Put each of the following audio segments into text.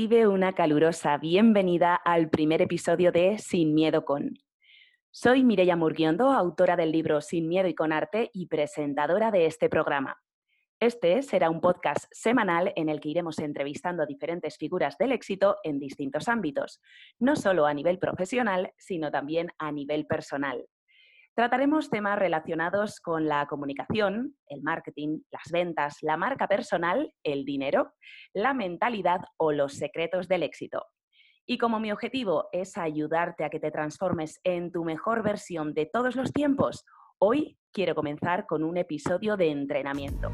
Recibe una calurosa bienvenida al primer episodio de Sin Miedo con. Soy Mireia Murguiondo, autora del libro Sin Miedo y con Arte y presentadora de este programa. Este será un podcast semanal en el que iremos entrevistando a diferentes figuras del éxito en distintos ámbitos, no solo a nivel profesional, sino también a nivel personal. Trataremos temas relacionados con la comunicación, el marketing, las ventas, la marca personal, el dinero, la mentalidad o los secretos del éxito. Y como mi objetivo es ayudarte a que te transformes en tu mejor versión de todos los tiempos, hoy quiero comenzar con un episodio de entrenamiento.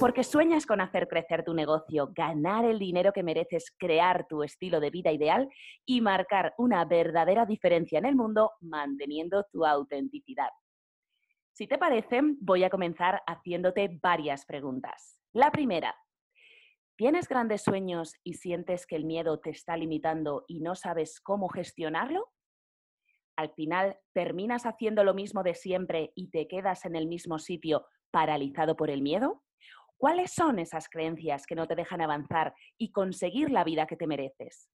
Porque sueñas con hacer crecer tu negocio, ganar el dinero que mereces, crear tu estilo de vida ideal y marcar una verdadera diferencia en el mundo manteniendo tu autenticidad. Si te parece, voy a comenzar haciéndote varias preguntas. La primera, ¿tienes grandes sueños y sientes que el miedo te está limitando y no sabes cómo gestionarlo? Al final, ¿terminas haciendo lo mismo de siempre y te quedas en el mismo sitio paralizado por el miedo? ¿Cuáles son esas creencias que no te dejan avanzar y conseguir la vida que te mereces?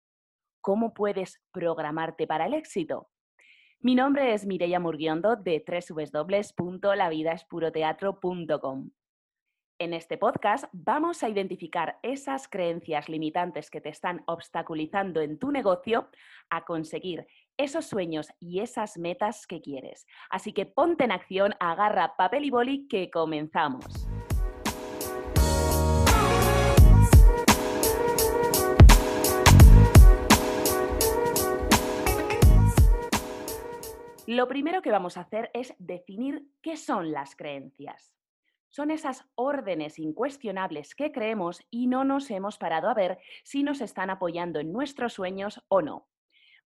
¿Cómo puedes programarte para el éxito? Mi nombre es Mireia Murguiondo de www.lavidaespuroteatro.com. En este podcast vamos a identificar esas creencias limitantes que te están obstaculizando en tu negocio a conseguir esos sueños y esas metas que quieres. Así que ponte en acción, agarra papel y boli que comenzamos. Lo primero que vamos a hacer es definir qué son las creencias. Son esas órdenes incuestionables que creemos y no nos hemos parado a ver si nos están apoyando en nuestros sueños o no.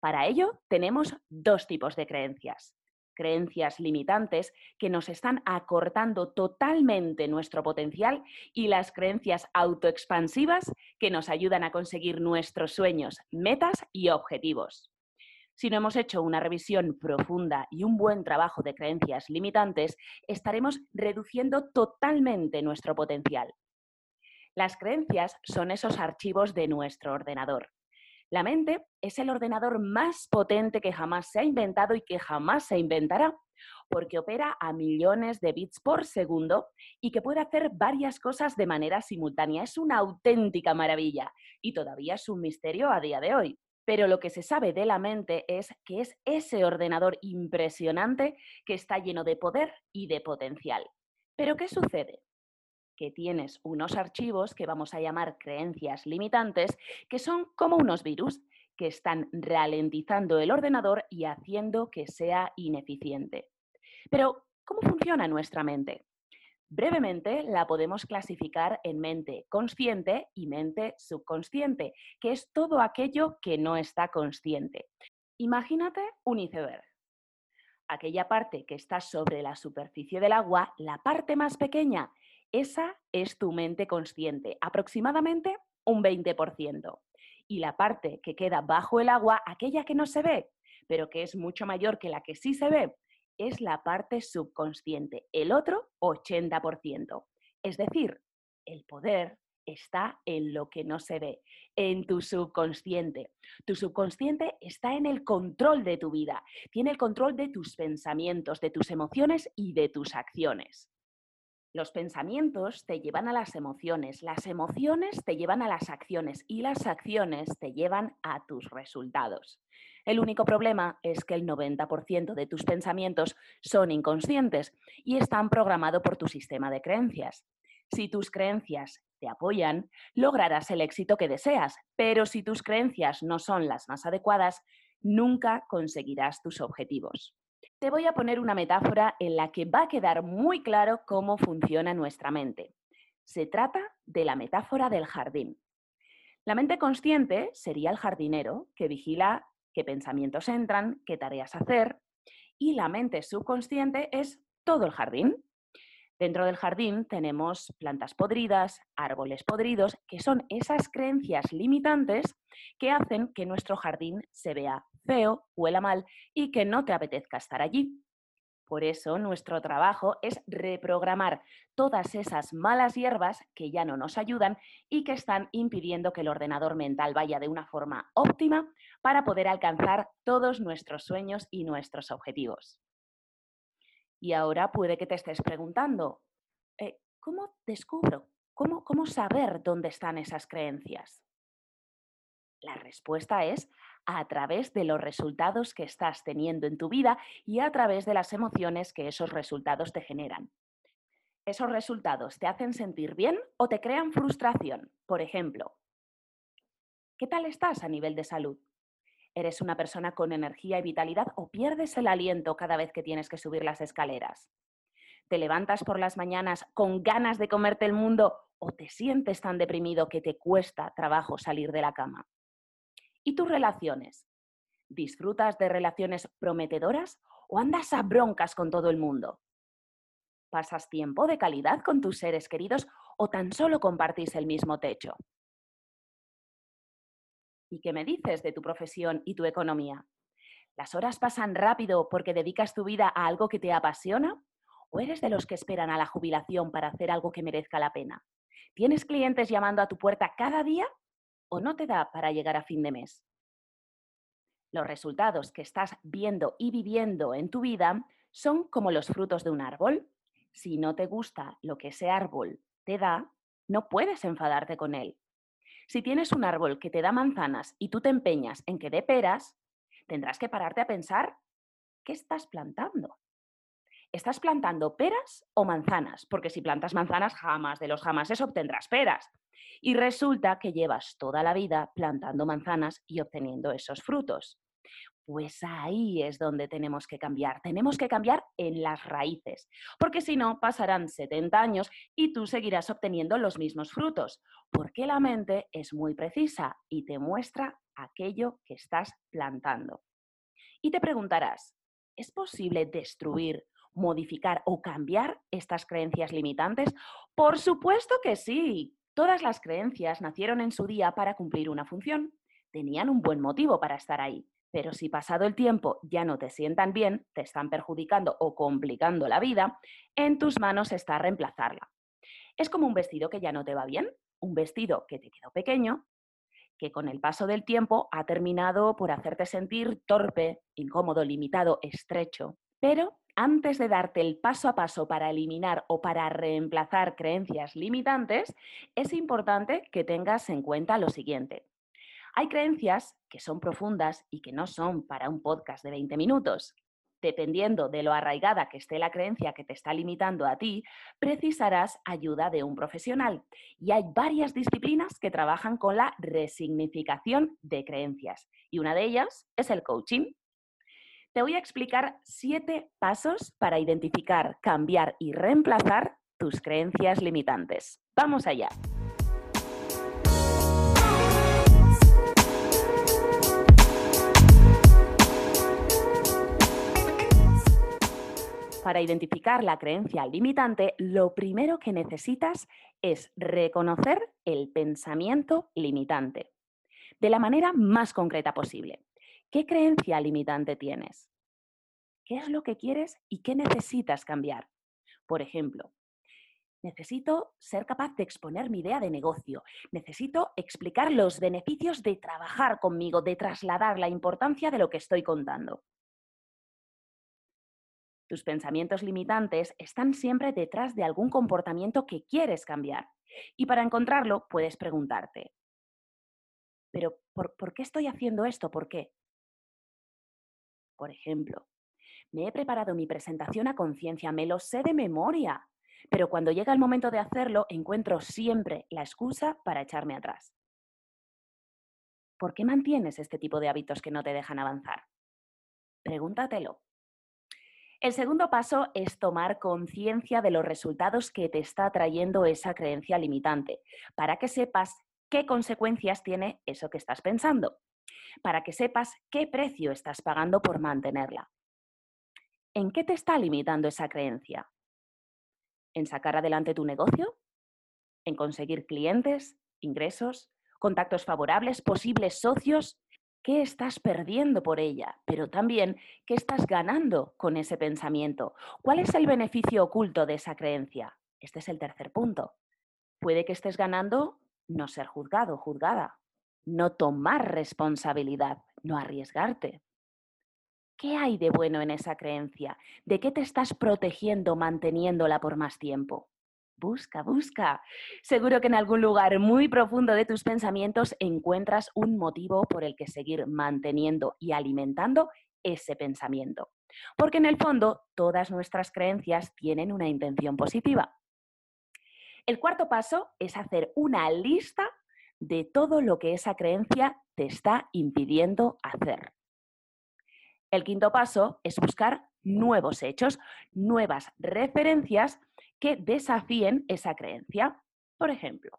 Para ello tenemos dos tipos de creencias. Creencias limitantes que nos están acortando totalmente nuestro potencial y las creencias autoexpansivas que nos ayudan a conseguir nuestros sueños, metas y objetivos. Si no hemos hecho una revisión profunda y un buen trabajo de creencias limitantes, estaremos reduciendo totalmente nuestro potencial. Las creencias son esos archivos de nuestro ordenador. La mente es el ordenador más potente que jamás se ha inventado y que jamás se inventará, porque opera a millones de bits por segundo y que puede hacer varias cosas de manera simultánea. Es una auténtica maravilla y todavía es un misterio a día de hoy. Pero lo que se sabe de la mente es que es ese ordenador impresionante que está lleno de poder y de potencial. Pero ¿qué sucede? Que tienes unos archivos que vamos a llamar creencias limitantes, que son como unos virus que están ralentizando el ordenador y haciendo que sea ineficiente. Pero, ¿cómo funciona nuestra mente? Brevemente, la podemos clasificar en mente consciente y mente subconsciente, que es todo aquello que no está consciente. Imagínate un iceberg. Aquella parte que está sobre la superficie del agua, la parte más pequeña, esa es tu mente consciente, aproximadamente un 20%. Y la parte que queda bajo el agua, aquella que no se ve, pero que es mucho mayor que la que sí se ve, es la parte subconsciente, el otro 80%. Es decir, el poder está en lo que no se ve, en tu subconsciente. Tu subconsciente está en el control de tu vida, tiene el control de tus pensamientos, de tus emociones y de tus acciones. Los pensamientos te llevan a las emociones, las emociones te llevan a las acciones y las acciones te llevan a tus resultados. El único problema es que el 90% de tus pensamientos son inconscientes y están programados por tu sistema de creencias. Si tus creencias te apoyan, lograrás el éxito que deseas, pero si tus creencias no son las más adecuadas, nunca conseguirás tus objetivos. Te voy a poner una metáfora en la que va a quedar muy claro cómo funciona nuestra mente. Se trata de la metáfora del jardín. La mente consciente sería el jardinero que vigila qué pensamientos entran, qué tareas hacer, y la mente subconsciente es todo el jardín. Dentro del jardín tenemos plantas podridas, árboles podridos, que son esas creencias limitantes que hacen que nuestro jardín se vea feo, huela mal y que no te apetezca estar allí. Por eso nuestro trabajo es reprogramar todas esas malas hierbas que ya no nos ayudan y que están impidiendo que el ordenador mental vaya de una forma óptima para poder alcanzar todos nuestros sueños y nuestros objetivos. Y ahora puede que te estés preguntando, eh, ¿cómo descubro? ¿Cómo, ¿Cómo saber dónde están esas creencias? La respuesta es a través de los resultados que estás teniendo en tu vida y a través de las emociones que esos resultados te generan. ¿Esos resultados te hacen sentir bien o te crean frustración? Por ejemplo, ¿qué tal estás a nivel de salud? ¿Eres una persona con energía y vitalidad o pierdes el aliento cada vez que tienes que subir las escaleras? ¿Te levantas por las mañanas con ganas de comerte el mundo o te sientes tan deprimido que te cuesta trabajo salir de la cama? ¿Y tus relaciones? ¿Disfrutas de relaciones prometedoras o andas a broncas con todo el mundo? ¿Pasas tiempo de calidad con tus seres queridos o tan solo compartís el mismo techo? ¿Y qué me dices de tu profesión y tu economía? ¿Las horas pasan rápido porque dedicas tu vida a algo que te apasiona? ¿O eres de los que esperan a la jubilación para hacer algo que merezca la pena? ¿Tienes clientes llamando a tu puerta cada día o no te da para llegar a fin de mes. Los resultados que estás viendo y viviendo en tu vida son como los frutos de un árbol. Si no te gusta lo que ese árbol te da, no puedes enfadarte con él. Si tienes un árbol que te da manzanas y tú te empeñas en que dé peras, tendrás que pararte a pensar, ¿qué estás plantando? ¿Estás plantando peras o manzanas? Porque si plantas manzanas, jamás de los jamases obtendrás peras. Y resulta que llevas toda la vida plantando manzanas y obteniendo esos frutos. Pues ahí es donde tenemos que cambiar. Tenemos que cambiar en las raíces, porque si no, pasarán 70 años y tú seguirás obteniendo los mismos frutos, porque la mente es muy precisa y te muestra aquello que estás plantando. Y te preguntarás, ¿es posible destruir, modificar o cambiar estas creencias limitantes? Por supuesto que sí. Todas las creencias nacieron en su día para cumplir una función. Tenían un buen motivo para estar ahí. Pero si pasado el tiempo ya no te sientan bien, te están perjudicando o complicando la vida, en tus manos está reemplazarla. Es como un vestido que ya no te va bien, un vestido que te quedó pequeño, que con el paso del tiempo ha terminado por hacerte sentir torpe, incómodo, limitado, estrecho. Pero antes de darte el paso a paso para eliminar o para reemplazar creencias limitantes, es importante que tengas en cuenta lo siguiente. Hay creencias que son profundas y que no son para un podcast de 20 minutos. Dependiendo de lo arraigada que esté la creencia que te está limitando a ti, precisarás ayuda de un profesional. Y hay varias disciplinas que trabajan con la resignificación de creencias. Y una de ellas es el coaching. Te voy a explicar siete pasos para identificar, cambiar y reemplazar tus creencias limitantes. Vamos allá. Para identificar la creencia limitante, lo primero que necesitas es reconocer el pensamiento limitante de la manera más concreta posible. ¿Qué creencia limitante tienes? ¿Qué es lo que quieres y qué necesitas cambiar? Por ejemplo, necesito ser capaz de exponer mi idea de negocio. Necesito explicar los beneficios de trabajar conmigo, de trasladar la importancia de lo que estoy contando. Tus pensamientos limitantes están siempre detrás de algún comportamiento que quieres cambiar. Y para encontrarlo puedes preguntarte, ¿pero por, por qué estoy haciendo esto? ¿Por qué? Por ejemplo, me he preparado mi presentación a conciencia, me lo sé de memoria, pero cuando llega el momento de hacerlo encuentro siempre la excusa para echarme atrás. ¿Por qué mantienes este tipo de hábitos que no te dejan avanzar? Pregúntatelo. El segundo paso es tomar conciencia de los resultados que te está trayendo esa creencia limitante, para que sepas qué consecuencias tiene eso que estás pensando para que sepas qué precio estás pagando por mantenerla. ¿En qué te está limitando esa creencia? ¿En sacar adelante tu negocio? ¿En conseguir clientes, ingresos, contactos favorables, posibles socios? Qué estás perdiendo por ella, pero también qué estás ganando con ese pensamiento. ¿Cuál es el beneficio oculto de esa creencia? Este es el tercer punto. Puede que estés ganando no ser juzgado, juzgada, no tomar responsabilidad, no arriesgarte. ¿Qué hay de bueno en esa creencia? ¿De qué te estás protegiendo manteniéndola por más tiempo? Busca, busca. Seguro que en algún lugar muy profundo de tus pensamientos encuentras un motivo por el que seguir manteniendo y alimentando ese pensamiento. Porque en el fondo todas nuestras creencias tienen una intención positiva. El cuarto paso es hacer una lista de todo lo que esa creencia te está impidiendo hacer. El quinto paso es buscar nuevos hechos, nuevas referencias que desafíen esa creencia. Por ejemplo,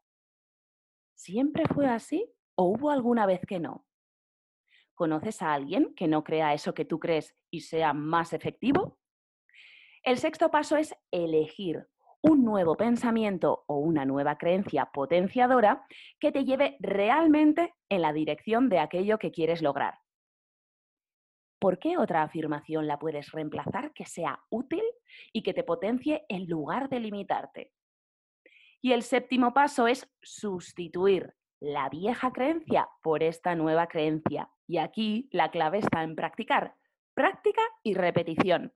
¿siempre fue así o hubo alguna vez que no? ¿Conoces a alguien que no crea eso que tú crees y sea más efectivo? El sexto paso es elegir un nuevo pensamiento o una nueva creencia potenciadora que te lleve realmente en la dirección de aquello que quieres lograr. ¿Por qué otra afirmación la puedes reemplazar que sea útil y que te potencie en lugar de limitarte? Y el séptimo paso es sustituir la vieja creencia por esta nueva creencia. Y aquí la clave está en practicar. Práctica y repetición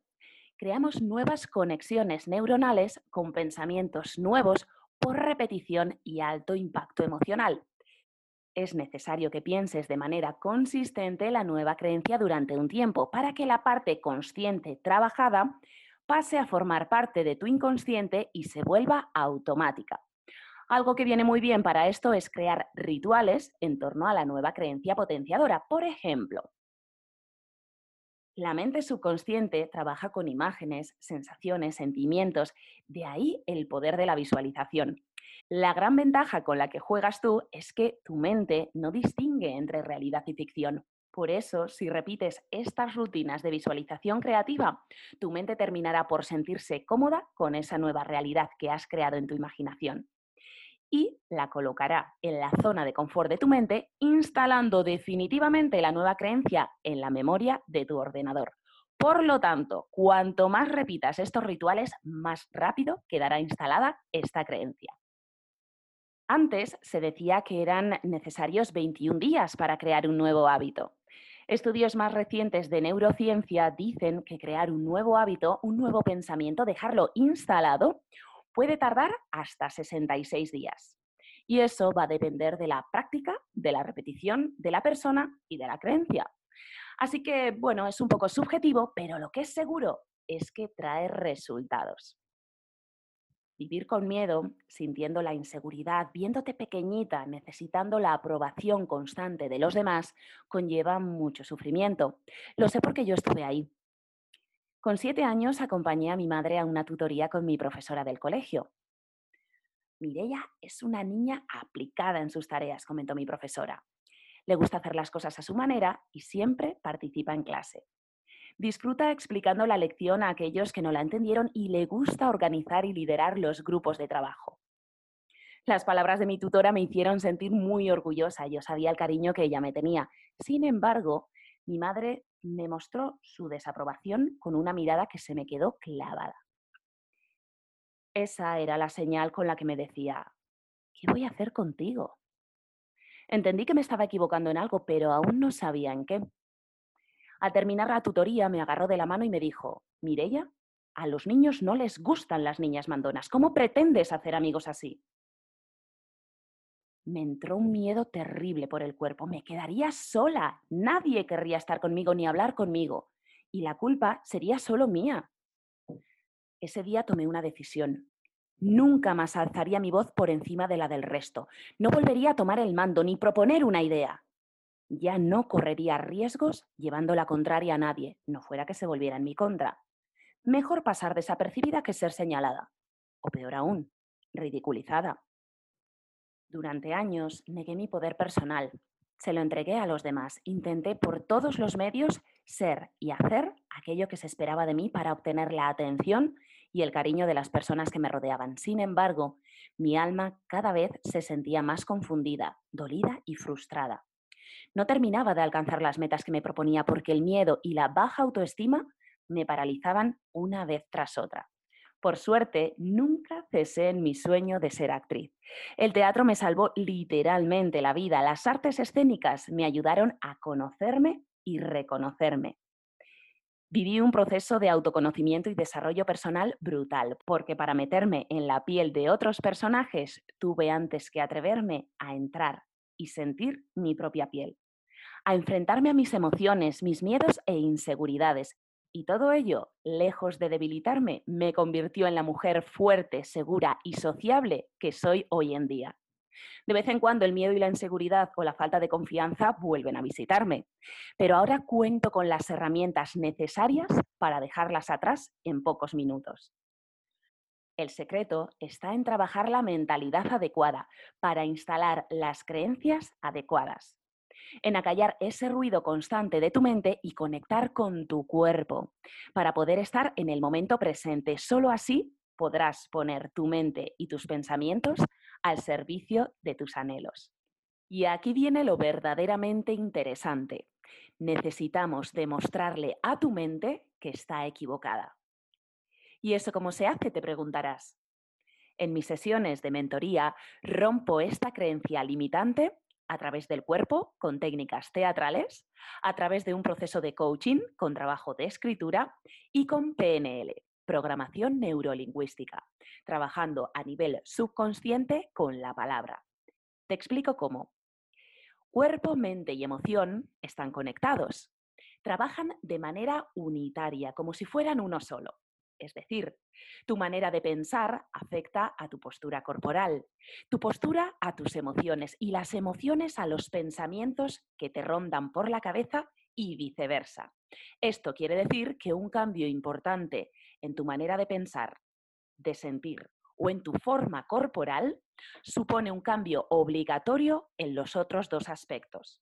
creamos nuevas conexiones neuronales con pensamientos nuevos por repetición y alto impacto emocional. Es necesario que pienses de manera consistente la nueva creencia durante un tiempo para que la parte consciente trabajada pase a formar parte de tu inconsciente y se vuelva automática. Algo que viene muy bien para esto es crear rituales en torno a la nueva creencia potenciadora. Por ejemplo, la mente subconsciente trabaja con imágenes, sensaciones, sentimientos, de ahí el poder de la visualización. La gran ventaja con la que juegas tú es que tu mente no distingue entre realidad y ficción. Por eso, si repites estas rutinas de visualización creativa, tu mente terminará por sentirse cómoda con esa nueva realidad que has creado en tu imaginación y la colocará en la zona de confort de tu mente, instalando definitivamente la nueva creencia en la memoria de tu ordenador. Por lo tanto, cuanto más repitas estos rituales, más rápido quedará instalada esta creencia. Antes se decía que eran necesarios 21 días para crear un nuevo hábito. Estudios más recientes de neurociencia dicen que crear un nuevo hábito, un nuevo pensamiento, dejarlo instalado, puede tardar hasta 66 días. Y eso va a depender de la práctica, de la repetición, de la persona y de la creencia. Así que, bueno, es un poco subjetivo, pero lo que es seguro es que trae resultados. Vivir con miedo, sintiendo la inseguridad, viéndote pequeñita, necesitando la aprobación constante de los demás, conlleva mucho sufrimiento. Lo sé porque yo estuve ahí. Con siete años acompañé a mi madre a una tutoría con mi profesora del colegio. Mireia es una niña aplicada en sus tareas, comentó mi profesora. Le gusta hacer las cosas a su manera y siempre participa en clase. Disfruta explicando la lección a aquellos que no la entendieron y le gusta organizar y liderar los grupos de trabajo. Las palabras de mi tutora me hicieron sentir muy orgullosa. Yo sabía el cariño que ella me tenía. Sin embargo, mi madre me mostró su desaprobación con una mirada que se me quedó clavada. Esa era la señal con la que me decía, ¿qué voy a hacer contigo? Entendí que me estaba equivocando en algo, pero aún no sabía en qué. Al terminar la tutoría me agarró de la mano y me dijo, Mirella, a los niños no les gustan las niñas mandonas. ¿Cómo pretendes hacer amigos así? me entró un miedo terrible por el cuerpo. Me quedaría sola. Nadie querría estar conmigo ni hablar conmigo. Y la culpa sería solo mía. Ese día tomé una decisión. Nunca más alzaría mi voz por encima de la del resto. No volvería a tomar el mando ni proponer una idea. Ya no correría riesgos llevando la contraria a nadie, no fuera que se volviera en mi contra. Mejor pasar desapercibida que ser señalada. O peor aún, ridiculizada. Durante años negué mi poder personal, se lo entregué a los demás, intenté por todos los medios ser y hacer aquello que se esperaba de mí para obtener la atención y el cariño de las personas que me rodeaban. Sin embargo, mi alma cada vez se sentía más confundida, dolida y frustrada. No terminaba de alcanzar las metas que me proponía porque el miedo y la baja autoestima me paralizaban una vez tras otra. Por suerte, nunca cesé en mi sueño de ser actriz. El teatro me salvó literalmente la vida. Las artes escénicas me ayudaron a conocerme y reconocerme. Viví un proceso de autoconocimiento y desarrollo personal brutal, porque para meterme en la piel de otros personajes tuve antes que atreverme a entrar y sentir mi propia piel, a enfrentarme a mis emociones, mis miedos e inseguridades. Y todo ello, lejos de debilitarme, me convirtió en la mujer fuerte, segura y sociable que soy hoy en día. De vez en cuando el miedo y la inseguridad o la falta de confianza vuelven a visitarme, pero ahora cuento con las herramientas necesarias para dejarlas atrás en pocos minutos. El secreto está en trabajar la mentalidad adecuada para instalar las creencias adecuadas, en acallar ese ruido constante de tu mente y conectar con tu cuerpo para poder estar en el momento presente. Solo así podrás poner tu mente y tus pensamientos al servicio de tus anhelos. Y aquí viene lo verdaderamente interesante. Necesitamos demostrarle a tu mente que está equivocada. ¿Y eso cómo se hace? Te preguntarás. En mis sesiones de mentoría rompo esta creencia limitante a través del cuerpo con técnicas teatrales, a través de un proceso de coaching con trabajo de escritura y con PNL, programación neurolingüística, trabajando a nivel subconsciente con la palabra. Te explico cómo. Cuerpo, mente y emoción están conectados. Trabajan de manera unitaria, como si fueran uno solo. Es decir, tu manera de pensar afecta a tu postura corporal, tu postura a tus emociones y las emociones a los pensamientos que te rondan por la cabeza y viceversa. Esto quiere decir que un cambio importante en tu manera de pensar, de sentir o en tu forma corporal supone un cambio obligatorio en los otros dos aspectos.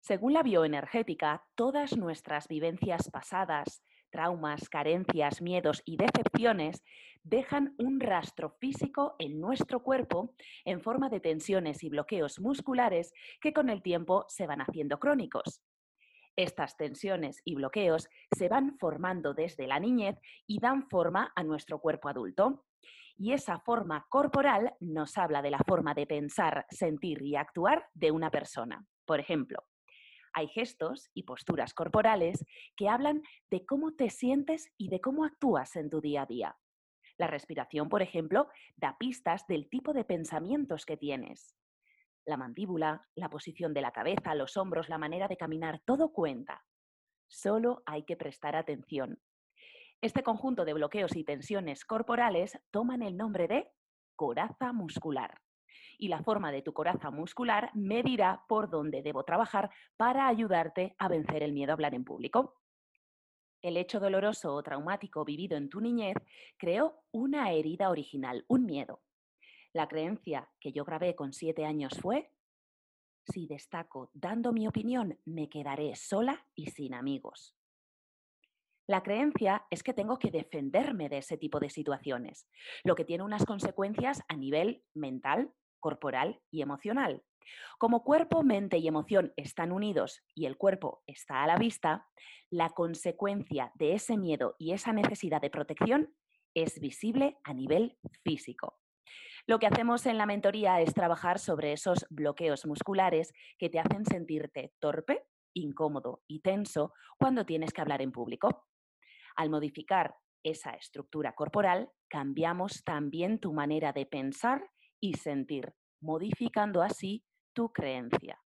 Según la bioenergética, todas nuestras vivencias pasadas, traumas, carencias, miedos y decepciones dejan un rastro físico en nuestro cuerpo en forma de tensiones y bloqueos musculares que con el tiempo se van haciendo crónicos. Estas tensiones y bloqueos se van formando desde la niñez y dan forma a nuestro cuerpo adulto. Y esa forma corporal nos habla de la forma de pensar, sentir y actuar de una persona. Por ejemplo, hay gestos y posturas corporales que hablan de cómo te sientes y de cómo actúas en tu día a día. La respiración, por ejemplo, da pistas del tipo de pensamientos que tienes la mandíbula, la posición de la cabeza, los hombros, la manera de caminar, todo cuenta. Solo hay que prestar atención. Este conjunto de bloqueos y tensiones corporales toman el nombre de coraza muscular. Y la forma de tu coraza muscular me dirá por dónde debo trabajar para ayudarte a vencer el miedo a hablar en público. El hecho doloroso o traumático vivido en tu niñez creó una herida original, un miedo. La creencia que yo grabé con siete años fue, si destaco dando mi opinión, me quedaré sola y sin amigos. La creencia es que tengo que defenderme de ese tipo de situaciones, lo que tiene unas consecuencias a nivel mental, corporal y emocional. Como cuerpo, mente y emoción están unidos y el cuerpo está a la vista, la consecuencia de ese miedo y esa necesidad de protección es visible a nivel físico. Lo que hacemos en la mentoría es trabajar sobre esos bloqueos musculares que te hacen sentirte torpe, incómodo y tenso cuando tienes que hablar en público. Al modificar esa estructura corporal, cambiamos también tu manera de pensar y sentir, modificando así tu creencia.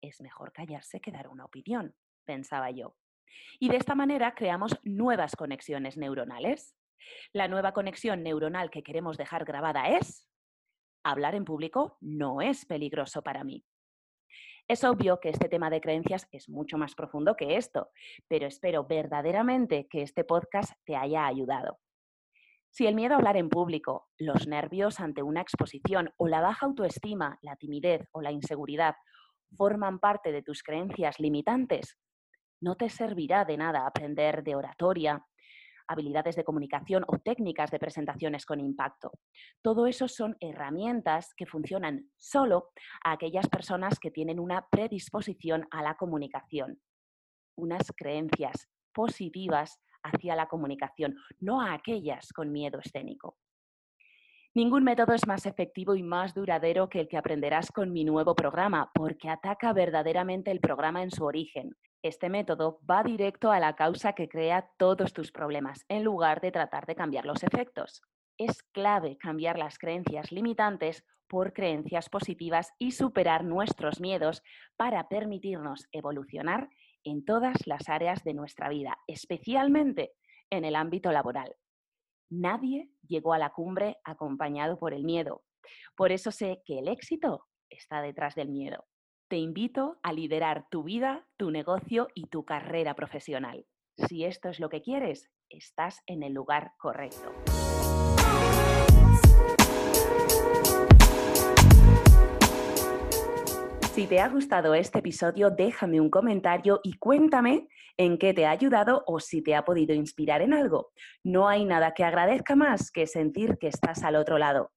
Es mejor callarse que dar una opinión, pensaba yo. Y de esta manera creamos nuevas conexiones neuronales. La nueva conexión neuronal que queremos dejar grabada es, hablar en público no es peligroso para mí. Es obvio que este tema de creencias es mucho más profundo que esto, pero espero verdaderamente que este podcast te haya ayudado. Si el miedo a hablar en público, los nervios ante una exposición o la baja autoestima, la timidez o la inseguridad forman parte de tus creencias limitantes, no te servirá de nada aprender de oratoria, habilidades de comunicación o técnicas de presentaciones con impacto. Todo eso son herramientas que funcionan solo a aquellas personas que tienen una predisposición a la comunicación, unas creencias positivas hacia la comunicación, no a aquellas con miedo escénico. Ningún método es más efectivo y más duradero que el que aprenderás con mi nuevo programa, porque ataca verdaderamente el programa en su origen. Este método va directo a la causa que crea todos tus problemas, en lugar de tratar de cambiar los efectos. Es clave cambiar las creencias limitantes por creencias positivas y superar nuestros miedos para permitirnos evolucionar en todas las áreas de nuestra vida, especialmente en el ámbito laboral. Nadie llegó a la cumbre acompañado por el miedo. Por eso sé que el éxito está detrás del miedo. Te invito a liderar tu vida, tu negocio y tu carrera profesional. Si esto es lo que quieres, estás en el lugar correcto. Si te ha gustado este episodio, déjame un comentario y cuéntame en qué te ha ayudado o si te ha podido inspirar en algo. No hay nada que agradezca más que sentir que estás al otro lado.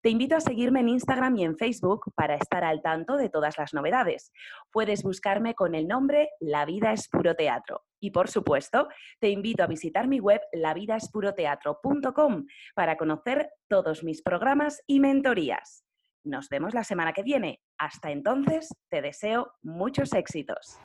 Te invito a seguirme en Instagram y en Facebook para estar al tanto de todas las novedades. Puedes buscarme con el nombre La Vida es Puro Teatro. Y por supuesto, te invito a visitar mi web lavidaspuroteatro.com para conocer todos mis programas y mentorías. Nos vemos la semana que viene. Hasta entonces, te deseo muchos éxitos.